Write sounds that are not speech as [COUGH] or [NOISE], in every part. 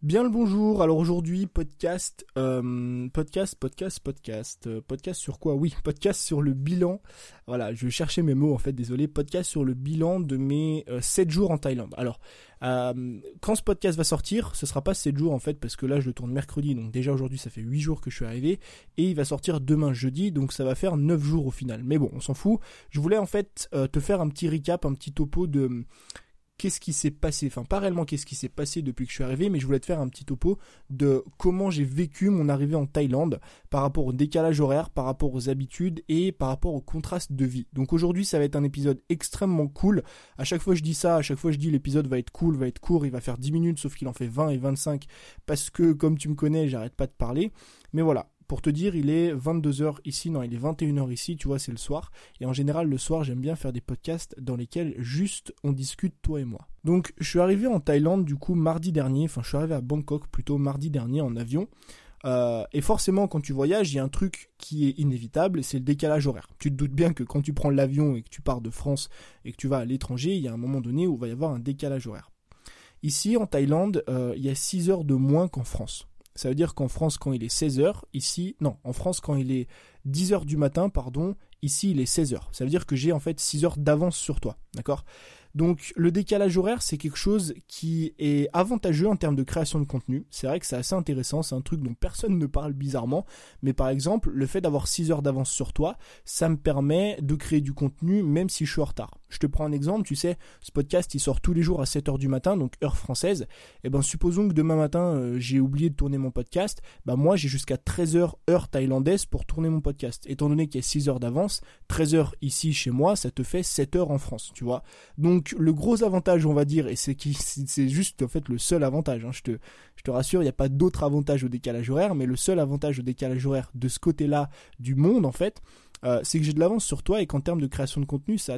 Bien le bonjour. Alors aujourd'hui podcast, euh, podcast, podcast, podcast, euh, podcast sur quoi? Oui, [LAUGHS] podcast sur le bilan. Voilà, je cherchais mes mots en fait. Désolé. Podcast sur le bilan de mes 7 euh, jours en Thaïlande. Alors quand ce podcast va sortir, ce sera pas 7 jours en fait parce que là je le tourne mercredi. Donc déjà aujourd'hui ça fait 8 jours que je suis arrivé et il va sortir demain jeudi. Donc ça va faire 9 jours au final. Mais bon, on s'en fout. Je voulais en fait te faire un petit recap, un petit topo de qu'est-ce qui s'est passé, enfin pas réellement qu'est-ce qui s'est passé depuis que je suis arrivé, mais je voulais te faire un petit topo de comment j'ai vécu mon arrivée en Thaïlande par rapport au décalage horaire, par rapport aux habitudes et par rapport au contraste de vie. Donc aujourd'hui ça va être un épisode extrêmement cool. À chaque fois je dis ça, à chaque fois je dis l'épisode va être cool, va être court, il va faire 10 minutes sauf qu'il en fait 20 et 25 parce que comme tu me connais j'arrête pas de parler. Mais voilà, pour te dire, il est 22h ici, non, il est 21h ici, tu vois, c'est le soir. Et en général, le soir, j'aime bien faire des podcasts dans lesquels juste on discute, toi et moi. Donc, je suis arrivé en Thaïlande, du coup, mardi dernier, enfin, je suis arrivé à Bangkok plutôt mardi dernier en avion. Euh, et forcément, quand tu voyages, il y a un truc qui est inévitable, c'est le décalage horaire. Tu te doutes bien que quand tu prends l'avion et que tu pars de France et que tu vas à l'étranger, il y a un moment donné où il va y avoir un décalage horaire. Ici, en Thaïlande, euh, il y a 6 heures de moins qu'en France. Ça veut dire qu'en France, quand il est 16h, ici, non, en France, quand il est 10h du matin, pardon, ici, il est 16h. Ça veut dire que j'ai en fait 6 heures d'avance sur toi, d'accord? Donc le décalage horaire, c'est quelque chose qui est avantageux en termes de création de contenu. C'est vrai que c'est assez intéressant, c'est un truc dont personne ne parle bizarrement, mais par exemple, le fait d'avoir 6 heures d'avance sur toi, ça me permet de créer du contenu même si je suis en retard. Je te prends un exemple, tu sais, ce podcast il sort tous les jours à 7 heures du matin, donc heure française. Et eh ben supposons que demain matin euh, j'ai oublié de tourner mon podcast, bah moi j'ai jusqu'à 13 heures heure thaïlandaise pour tourner mon podcast. Étant donné qu'il y a 6 heures d'avance, 13 heures ici chez moi, ça te fait 7 heures en France, tu vois. Donc le gros avantage, on va dire, et c'est c'est juste en fait le seul avantage, hein, je, te, je te rassure, il n'y a pas d'autre avantage au décalage horaire, mais le seul avantage au décalage horaire de ce côté-là du monde, en fait, euh, c'est que j'ai de l'avance sur toi et qu'en termes de création de contenu, c'est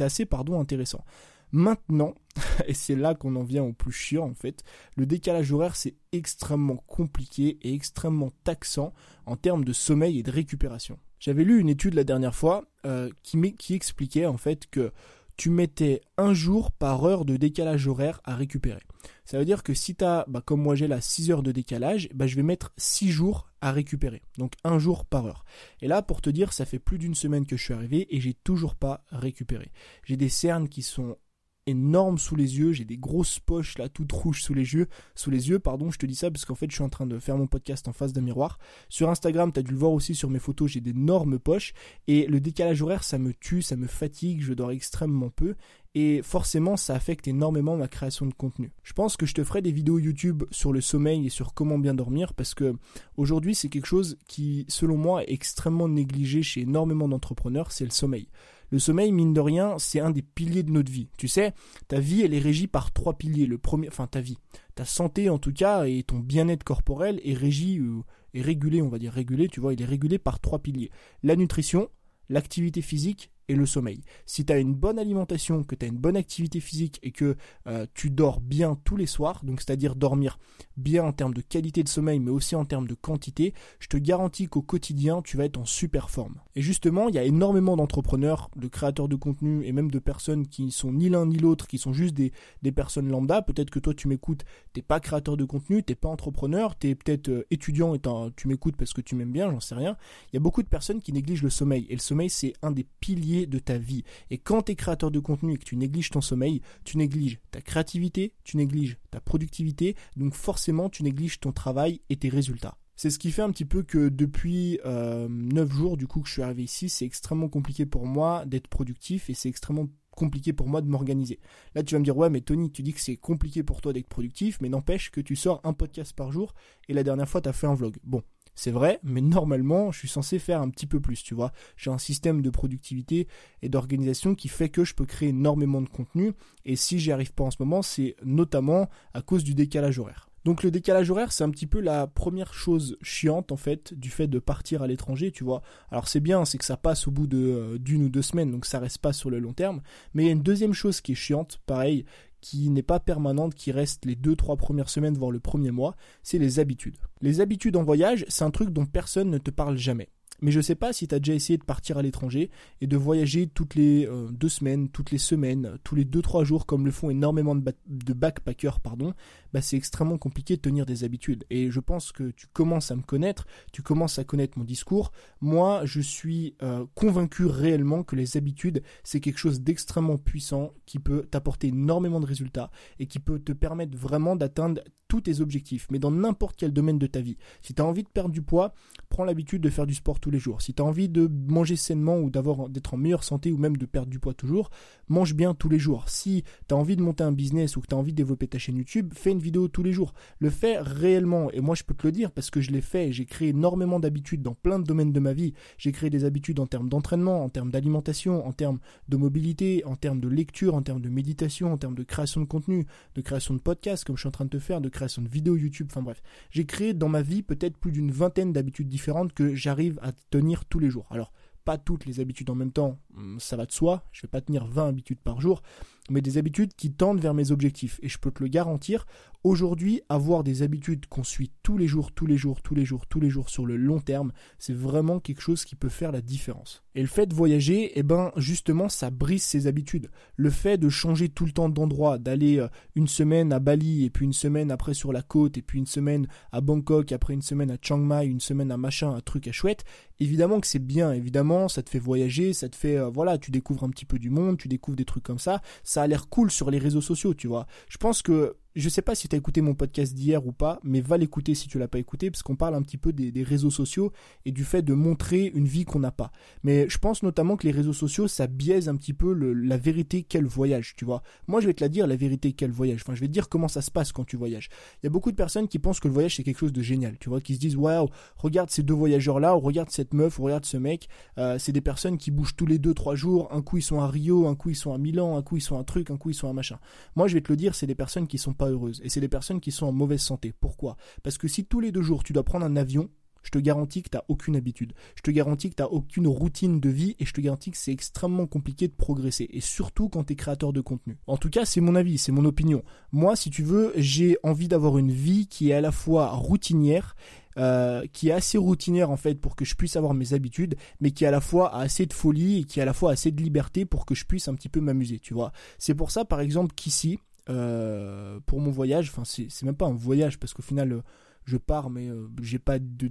assez pardon, intéressant. Maintenant, [LAUGHS] et c'est là qu'on en vient au plus chiant en fait, le décalage horaire c'est extrêmement compliqué et extrêmement taxant en termes de sommeil et de récupération. J'avais lu une étude la dernière fois euh, qui, qui expliquait en fait que tu mettais un jour par heure de décalage horaire à récupérer. Ça veut dire que si tu as, bah, comme moi j'ai là 6 heures de décalage, bah, je vais mettre 6 jours à récupérer. Donc un jour par heure. Et là, pour te dire, ça fait plus d'une semaine que je suis arrivé et j'ai toujours pas récupéré. J'ai des cernes qui sont énorme sous les yeux, j'ai des grosses poches là toutes rouges sous les yeux, sous les yeux pardon, je te dis ça parce qu'en fait je suis en train de faire mon podcast en face d'un miroir. Sur Instagram, tu as dû le voir aussi sur mes photos, j'ai d'énormes poches et le décalage horaire ça me tue, ça me fatigue, je dors extrêmement peu et forcément ça affecte énormément ma création de contenu. Je pense que je te ferai des vidéos YouTube sur le sommeil et sur comment bien dormir parce que aujourd'hui c'est quelque chose qui selon moi est extrêmement négligé chez énormément d'entrepreneurs, c'est le sommeil. Le sommeil, mine de rien, c'est un des piliers de notre vie. Tu sais, ta vie, elle est régie par trois piliers. Le premier, enfin ta vie, ta santé en tout cas et ton bien-être corporel est régi, euh, est régulé, on va dire régulé. Tu vois, il est régulé par trois piliers la nutrition, l'activité physique et le sommeil. Si tu as une bonne alimentation, que tu as une bonne activité physique et que euh, tu dors bien tous les soirs, donc c'est-à-dire dormir bien en termes de qualité de sommeil mais aussi en termes de quantité, je te garantis qu'au quotidien tu vas être en super forme. Et justement, il y a énormément d'entrepreneurs, de créateurs de contenu et même de personnes qui sont ni l'un ni l'autre, qui sont juste des, personnes lambda. Peut-être que toi tu m'écoutes, t'es pas créateur de contenu, t'es pas entrepreneur, t'es peut-être euh, étudiant et tu m'écoutes parce que tu m'aimes bien, j'en sais rien. Il y a beaucoup de personnes qui négligent le sommeil et le sommeil c'est un des piliers de ta vie. Et quand tu es créateur de contenu et que tu négliges ton sommeil, tu négliges ta créativité, tu négliges ta productivité, donc forcément tu négliges ton travail et tes résultats. C'est ce qui fait un petit peu que depuis euh, 9 jours du coup que je suis arrivé ici, c'est extrêmement compliqué pour moi d'être productif et c'est extrêmement compliqué pour moi de m'organiser. Là, tu vas me dire, ouais, mais Tony, tu dis que c'est compliqué pour toi d'être productif, mais n'empêche que tu sors un podcast par jour et la dernière fois, tu as fait un vlog. Bon, c'est vrai, mais normalement, je suis censé faire un petit peu plus, tu vois. J'ai un système de productivité et d'organisation qui fait que je peux créer énormément de contenu. Et si j'y arrive pas en ce moment, c'est notamment à cause du décalage horaire. Donc le décalage horaire, c'est un petit peu la première chose chiante en fait du fait de partir à l'étranger, tu vois. Alors c'est bien, c'est que ça passe au bout de euh, d'une ou deux semaines, donc ça reste pas sur le long terme. Mais il y a une deuxième chose qui est chiante, pareil, qui n'est pas permanente, qui reste les 2-3 premières semaines, voire le premier mois, c'est les habitudes. Les habitudes en voyage, c'est un truc dont personne ne te parle jamais. Mais je sais pas si tu as déjà essayé de partir à l'étranger et de voyager toutes les euh, deux semaines, toutes les semaines, tous les deux trois jours comme le font énormément de, de backpackers, pardon. Bah c'est extrêmement compliqué de tenir des habitudes. Et je pense que tu commences à me connaître, tu commences à connaître mon discours. Moi, je suis euh, convaincu réellement que les habitudes c'est quelque chose d'extrêmement puissant qui peut t'apporter énormément de résultats et qui peut te permettre vraiment d'atteindre tous tes objectifs, mais dans n'importe quel domaine de ta vie. Si tu as envie de perdre du poids, prends l'habitude de faire du sport tous les jours. Si tu as envie de manger sainement ou d'avoir d'être en meilleure santé ou même de perdre du poids toujours, mange bien tous les jours. Si tu as envie de monter un business ou que tu as envie de développer ta chaîne YouTube, fais une vidéo tous les jours. Le fais réellement et moi je peux te le dire parce que je l'ai fait, j'ai créé énormément d'habitudes dans plein de domaines de ma vie. J'ai créé des habitudes en termes d'entraînement, en termes d'alimentation, en termes de mobilité, en termes de lecture, en termes de méditation, en termes de création de contenu, de création de podcast comme je suis en train de te faire, de création de vidéos YouTube, enfin bref. J'ai créé dans ma vie peut-être plus d'une vingtaine d'habitudes différentes que j'arrive à tenir tous les jours. Alors, pas toutes les habitudes en même temps, hum, ça va de soi, je vais pas tenir 20 habitudes par jour, mais des habitudes qui tendent vers mes objectifs. Et je peux te le garantir, aujourd'hui, avoir des habitudes qu'on suit tous les jours, tous les jours, tous les jours, tous les jours sur le long terme, c'est vraiment quelque chose qui peut faire la différence. Et le fait de voyager, eh ben, justement, ça brise ses habitudes. Le fait de changer tout le temps d'endroit, d'aller euh, une semaine à Bali, et puis une semaine après sur la côte, et puis une semaine à Bangkok, après une semaine à Chiang Mai, une semaine à machin, un truc à chouette, évidemment que c'est bien, évidemment, ça te fait voyager, ça te fait, euh, voilà, tu découvres un petit peu du monde, tu découvres des trucs comme ça, ça a l'air cool sur les réseaux sociaux, tu vois. Je pense que je sais pas si tu as écouté mon podcast d'hier ou pas, mais va l'écouter si tu l'as pas écouté, parce qu'on parle un petit peu des, réseaux sociaux et du fait de montrer une vie qu'on n'a pas. Mais je pense notamment que les réseaux sociaux, ça biaise un petit peu la vérité quel voyage, tu vois. Moi, je vais te la dire, la vérité quel voyage. Enfin, je vais te dire comment ça se passe quand tu voyages. Il y a beaucoup de personnes qui pensent que le voyage c'est quelque chose de génial, tu vois, qui se disent waouh, regarde ces deux voyageurs là, ou regarde cette meuf, ou regarde ce mec. Euh, c'est des personnes qui bougent tous les deux trois jours. Un coup ils sont à Rio, un coup ils sont à Milan, un coup ils sont à un truc, un coup ils sont à machin. Moi, je vais te le dire, c'est des personnes qui sont pas heureuses. Et c'est des personnes qui sont en mauvaise santé. Pourquoi? Parce que si tous les deux jours tu dois prendre un avion, je te garantis que tu n'as aucune habitude. Je te garantis que tu n'as aucune routine de vie et je te garantis que c'est extrêmement compliqué de progresser. Et surtout quand tu es créateur de contenu. En tout cas, c'est mon avis, c'est mon opinion. Moi, si tu veux, j'ai envie d'avoir une vie qui est à la fois routinière euh, qui est assez routinière en fait pour que je puisse avoir mes habitudes, mais qui à la fois a assez de folie et qui a à la fois assez de liberté pour que je puisse un petit peu m'amuser, tu vois. C'est pour ça par exemple qu'ici, pour mon voyage. Enfin, c'est même pas un voyage parce qu'au final, euh, je pars, mais euh, j'ai pas de,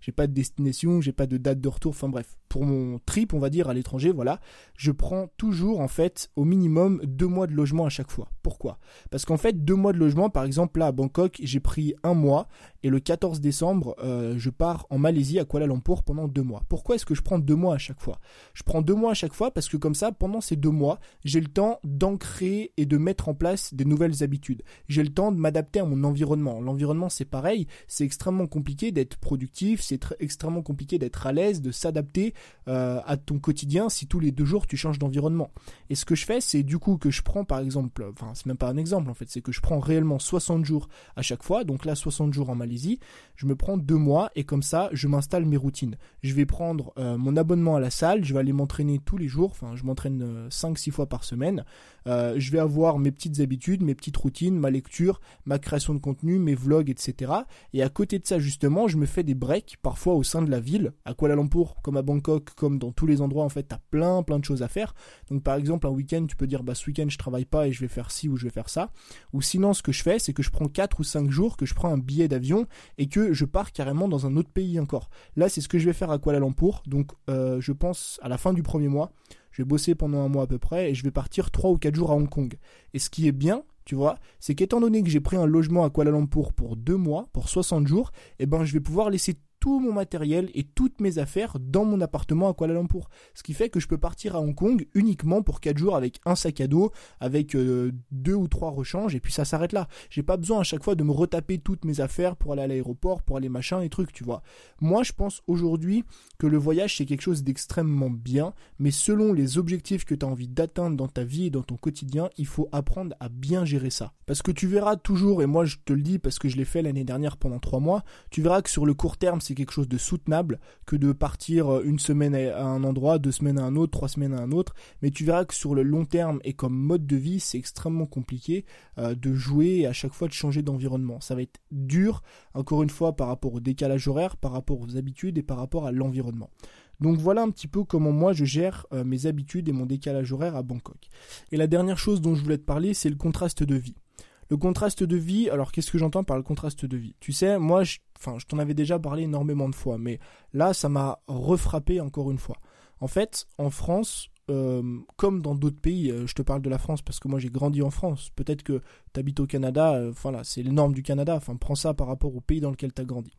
j'ai pas de destination, j'ai pas de date de retour. Enfin bref, pour mon trip, on va dire à l'étranger, voilà, je prends toujours en fait au minimum deux mois de logement à chaque fois. Pourquoi? Parce qu'en fait, deux mois de logement, par exemple là à Bangkok, j'ai pris un mois et le 14 décembre, euh, je pars en Malaisie à Kuala Lumpur pendant deux mois. Pourquoi est-ce que je prends deux mois à chaque fois? Je prends deux mois à chaque fois parce que comme ça, pendant ces deux mois, j'ai le temps d'ancrer et de mettre en place des nouvelles habitudes. J'ai le temps de m'adapter à mon environnement. L'environnement, c'est pareil, c'est extrêmement compliqué d'être productif, c'est extrêmement compliqué d'être à l'aise, de s'adapter euh, à ton quotidien si tous les deux jours tu changes d'environnement. Et ce que je fais, c'est du coup que je prends par exemple, enfin c'est même pas un exemple en fait, c'est que je prends réellement 60 jours à chaque fois. Donc là, 60 jours en Malaisie je me prends deux mois et comme ça, je m'installe mes routines. Je vais prendre euh, mon abonnement à la salle, je vais aller m'entraîner tous les jours, enfin je m'entraîne 5-6 euh, fois par semaine. Je vais avoir mes petites habitudes, mes petites routines, ma lecture, ma création de contenu, mes vlogs, etc. Et à côté de ça, justement, je me fais des breaks, parfois au sein de la ville, à Kuala Lumpur, comme à Bangkok, comme dans tous les endroits, en fait, t'as plein, plein de choses à faire. Donc par exemple, un week-end, tu peux dire, bah ce week-end, je travaille pas et je vais faire ci ou je vais faire ça. Ou sinon, ce que je fais, c'est que je prends 4 ou 5 jours, que je prends un billet d'avion et que je pars carrément dans un autre pays encore. Là, c'est ce que je vais faire à Kuala Lumpur. Donc, euh, je pense à la fin du premier mois, je vais bosser pendant un mois à peu près et je vais partir 3 ou 4 jours à Hong Kong. Et ce qui est bien, tu vois, c'est qu'étant donné que j'ai pris un logement à Kuala Lumpur pour 2 mois, pour 60 jours, eh ben je vais pouvoir laisser tout mon matériel et toutes mes affaires dans mon appartement à Kuala Lumpur. Ce qui fait que je peux partir à Hong Kong uniquement pour 4 jours avec un sac à dos, avec euh, deux ou trois rechanges, et puis ça s'arrête là. J'ai pas besoin à chaque fois de me retaper toutes mes affaires pour aller à l'aéroport, pour aller machin et trucs, tu vois. Moi, je pense aujourd'hui que le voyage c'est quelque chose d'extrêmement bien, mais selon les objectifs que tu as envie d'atteindre dans ta vie et dans ton quotidien, il faut apprendre à bien gérer ça. Parce que tu verras toujours, et moi je te le dis parce que je l'ai fait l'année dernière pendant 3 mois, tu verras que sur le court terme c'est quelque chose de soutenable que de partir euh, une semaine à un endroit, deux semaines à un autre, trois semaines à un autre. Mais tu verras que sur le long terme et comme mode de vie, c'est extrêmement compliqué euh, de jouer et à chaque fois de changer d'environnement. Ça va être dur, encore une fois, par rapport au décalage horaire, par rapport aux habitudes et par rapport à l'environnement. Donc voilà un petit peu comment moi je gère euh, mes habitudes et mon décalage horaire à Bangkok. Et la dernière chose dont je voulais te parler, c'est le contraste de vie. Le contraste de vie, alors qu'est-ce que j'entends par le contraste de vie? Tu sais, moi, je, enfin, je t'en avais déjà parlé énormément de fois, mais là, ça m'a refrappé encore une fois. En fait, en France, euh, comme dans d'autres pays, euh, je te parle de la France parce que moi j'ai grandi en France. Peut-être que tu habites au Canada, voilà, c'est les normes du Canada. Enfin, prends ça par rapport au pays dans lequel tu as grandi.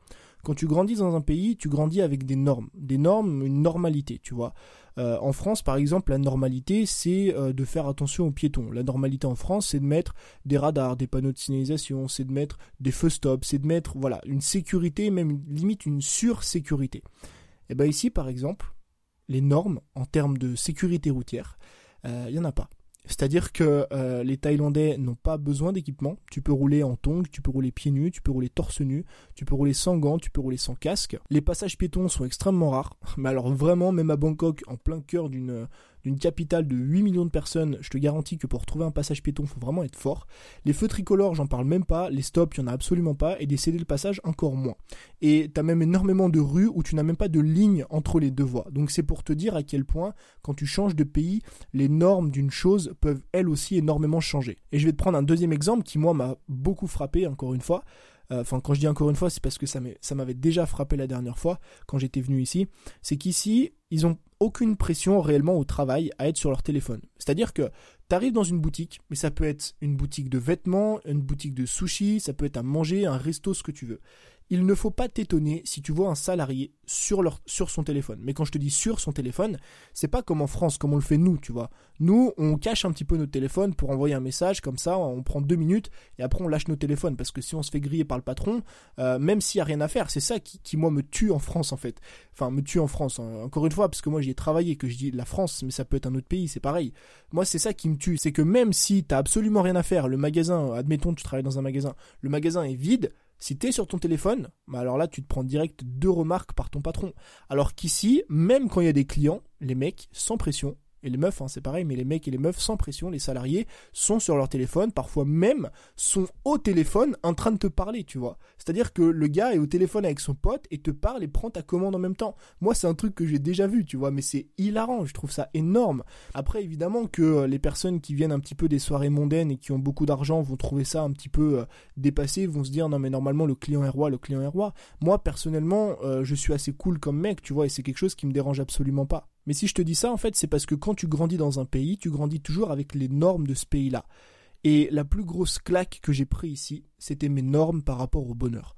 Quand tu grandis dans un pays, tu grandis avec des normes, des normes, une normalité, tu vois. Euh, en France, par exemple, la normalité, c'est euh, de faire attention aux piétons. La normalité en France, c'est de mettre des radars, des panneaux de signalisation, c'est de mettre des feux stop, c'est de mettre, voilà, une sécurité, même limite une sursécurité. Et bien ici, par exemple, les normes en termes de sécurité routière, il euh, n'y en a pas. C'est-à-dire que euh, les Thaïlandais n'ont pas besoin d'équipement. Tu peux rouler en tongs, tu peux rouler pieds nus, tu peux rouler torse nu, tu peux rouler sans gants, tu peux rouler sans casque. Les passages piétons sont extrêmement rares. [LAUGHS] Mais alors vraiment, même à Bangkok, en plein cœur d'une d'une capitale de 8 millions de personnes, je te garantis que pour trouver un passage piéton, faut vraiment être fort. Les feux tricolores, j'en parle même pas, les stops, il n'y en a absolument pas, et des céder le passage, encore moins. Et tu as même énormément de rues où tu n'as même pas de ligne entre les deux voies. Donc c'est pour te dire à quel point, quand tu changes de pays, les normes d'une chose peuvent elles aussi énormément changer. Et je vais te prendre un deuxième exemple qui, moi, m'a beaucoup frappé, encore une fois. Euh, enfin, quand je dis encore une fois, c'est parce que ça m'avait déjà frappé la dernière fois quand j'étais venu ici. C'est qu'ici, ils ont aucune pression réellement au travail à être sur leur téléphone. C'est-à-dire que tu arrives dans une boutique, mais ça peut être une boutique de vêtements, une boutique de sushi, ça peut être à manger, un resto, ce que tu veux il ne faut pas t'étonner si tu vois un salarié sur, son téléphone. Mais quand je te dis sur son téléphone, c'est pas comme en France, comme on le fait nous, tu vois. Nous, on cache un petit peu notre téléphone pour envoyer un message, comme ça, on prend deux minutes et après on lâche nos téléphones. Parce que si on se fait griller par le patron, euh, même s'il n'y a rien à faire, c'est ça qui, moi, me tue en France, en fait. Enfin, me tue en France, hein. encore une fois, parce que moi j'y ai travaillé, que je dis la France, mais ça peut être un autre pays, c'est pareil. Moi, c'est ça qui me tue. C'est que même si t'as absolument rien à faire, le magasin, admettons, tu travailles dans un magasin, le magasin est vide, si tu es sur ton téléphone, bah alors là tu te prends direct deux remarques par ton patron. Alors qu'ici, même quand il y a des clients, les mecs, sans pression, et les meufs, hein, c'est pareil, mais les mecs et les meufs sans pression, les salariés, sont sur leur téléphone, parfois même sont au téléphone en train de te parler, tu vois. C'est-à-dire que le gars est au téléphone avec son pote et te parle et prend ta commande en même temps. Moi, c'est un truc que j'ai déjà vu, tu vois, mais c'est hilarant, je trouve ça énorme. Après, évidemment que euh, les personnes qui viennent un petit peu des soirées mondaines et qui ont beaucoup d'argent vont trouver ça un petit peu euh, dépassé, vont se dire non mais normalement le client est roi, le client est roi. Moi, personnellement, euh, je suis assez cool comme mec, tu vois, et c'est quelque chose qui me dérange absolument pas. Mais si je te dis ça, en fait, c'est parce que quand tu grandis dans un pays, tu grandis toujours avec les normes de ce pays-là. Et la plus grosse claque que j'ai pris ici, c'était mes normes par rapport au bonheur.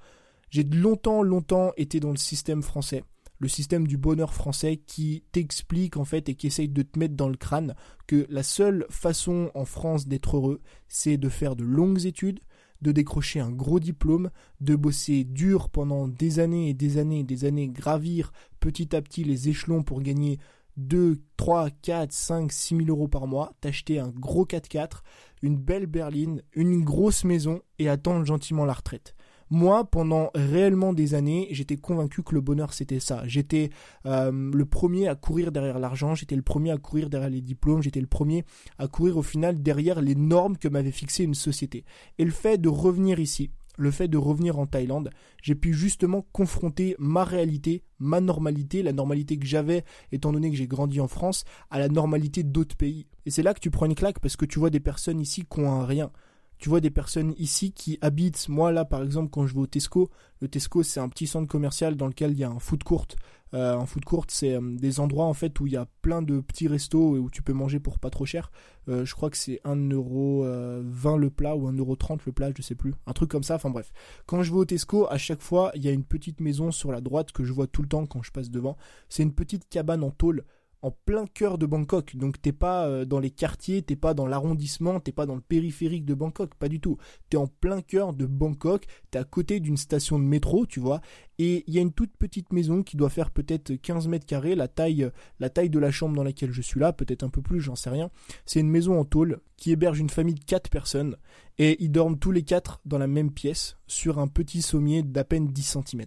J'ai longtemps, longtemps été dans le système français, le système du bonheur français qui t'explique en fait et qui essaye de te mettre dans le crâne que la seule façon en France d'être heureux, c'est de faire de longues études, de décrocher un gros diplôme, de bosser dur pendant des années et des années et des années, gravir petit à petit les échelons pour gagner 2, 3, 4, 5, 6 000 euros par mois, t'acheter un gros 4x4, une belle berline, une grosse maison et attendre gentiment la retraite. Moi, pendant réellement des années, j'étais convaincu que le bonheur c'était ça. J'étais euh, le premier à courir derrière l'argent, j'étais le premier à courir derrière les diplômes, j'étais le premier à courir au final derrière les normes que m'avait fixées une société. Et le fait de revenir ici, le fait de revenir en Thaïlande, j'ai pu justement confronter ma réalité, ma normalité, la normalité que j'avais étant donné que j'ai grandi en France, à la normalité d'autres pays. Et c'est là que tu prends une claque parce que tu vois des personnes ici qui ont un rien. Tu vois des personnes ici qui habitent, moi là par exemple quand je vais au Tesco, le Tesco c'est un petit centre commercial dans lequel il y a un food court. Euh, un food court c'est euh, des endroits en fait où il y a plein de petits restos et où tu peux manger pour pas trop cher. Euh, je crois que c'est 1,20€ le plat ou 1,30€ le plat, je sais plus. Un truc comme ça, enfin bref. Quand je vais au Tesco, à chaque fois il y a une petite maison sur la droite que je vois tout le temps quand je passe devant. C'est une petite cabane en tôle en plein cœur de Bangkok. Donc t'es pas euh, dans les quartiers, t'es pas dans l'arrondissement, t'es pas dans le périphérique de Bangkok, pas du tout. T'es en plein cœur de Bangkok, t'es à côté d'une station de métro, tu vois, et il y a une toute petite maison qui doit faire peut-être 15 mètres carrés, la taille, la taille de la chambre dans laquelle je suis là, peut-être un peu plus, j'en sais rien. C'est une maison en tôle qui héberge une famille de 4 personnes, et ils dorment tous les quatre dans la même pièce, sur un petit sommier d'à peine 10 cm.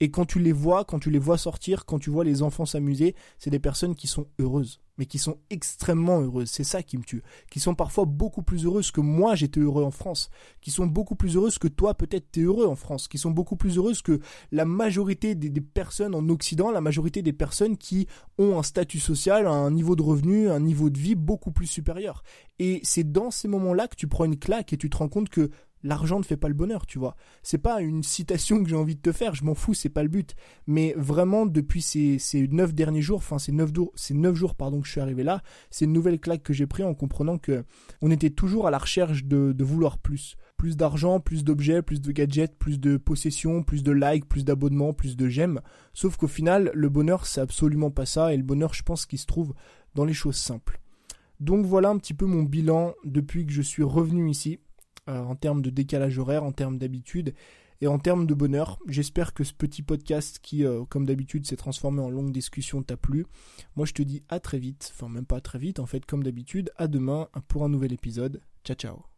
Et quand tu les vois, quand tu les vois sortir, quand tu vois les enfants s'amuser, c'est des personnes qui sont heureuses, mais qui sont extrêmement heureuses. C'est ça qui me tue. Qui sont parfois beaucoup plus heureuses que moi j'étais heureux en France. Qui sont beaucoup plus heureuses que toi peut-être t'es heureux en France. Qui sont beaucoup plus heureuses que la majorité des, des, personnes en Occident, la majorité des personnes qui ont un statut social, un niveau de revenu, un niveau de vie beaucoup plus supérieur. Et c'est dans ces moments-là que tu prends une claque et tu te rends compte que l'argent ne fait pas le bonheur, tu vois. C'est pas une citation que j'ai envie de te faire, je m'en fous, c'est pas le but. Mais vraiment, depuis ces, ces neuf derniers jours, enfin ces neuf, ces neuf jours pardon, que je suis arrivé là, c'est une nouvelle claque que j'ai pris en comprenant que on était toujours à la recherche de, de vouloir plus. Plus d'argent, plus d'objets, plus de gadgets, plus de possessions, plus de likes, plus d'abonnements, plus de j'aime. Sauf qu'au final, le bonheur, c'est absolument pas ça. Et le bonheur, je pense qu'il se trouve dans les choses simples. Donc voilà un petit peu mon bilan depuis que je suis revenu ici. Euh, en termes de décalage horaire, en termes d'habitude et en termes de bonheur. J'espère que ce petit podcast qui, euh, comme d'habitude, s'est transformé en longue discussion t'a plu. Moi, je te dis à très vite, enfin même pas très vite, en fait, comme d'habitude, à demain pour un nouvel épisode. Ciao ciao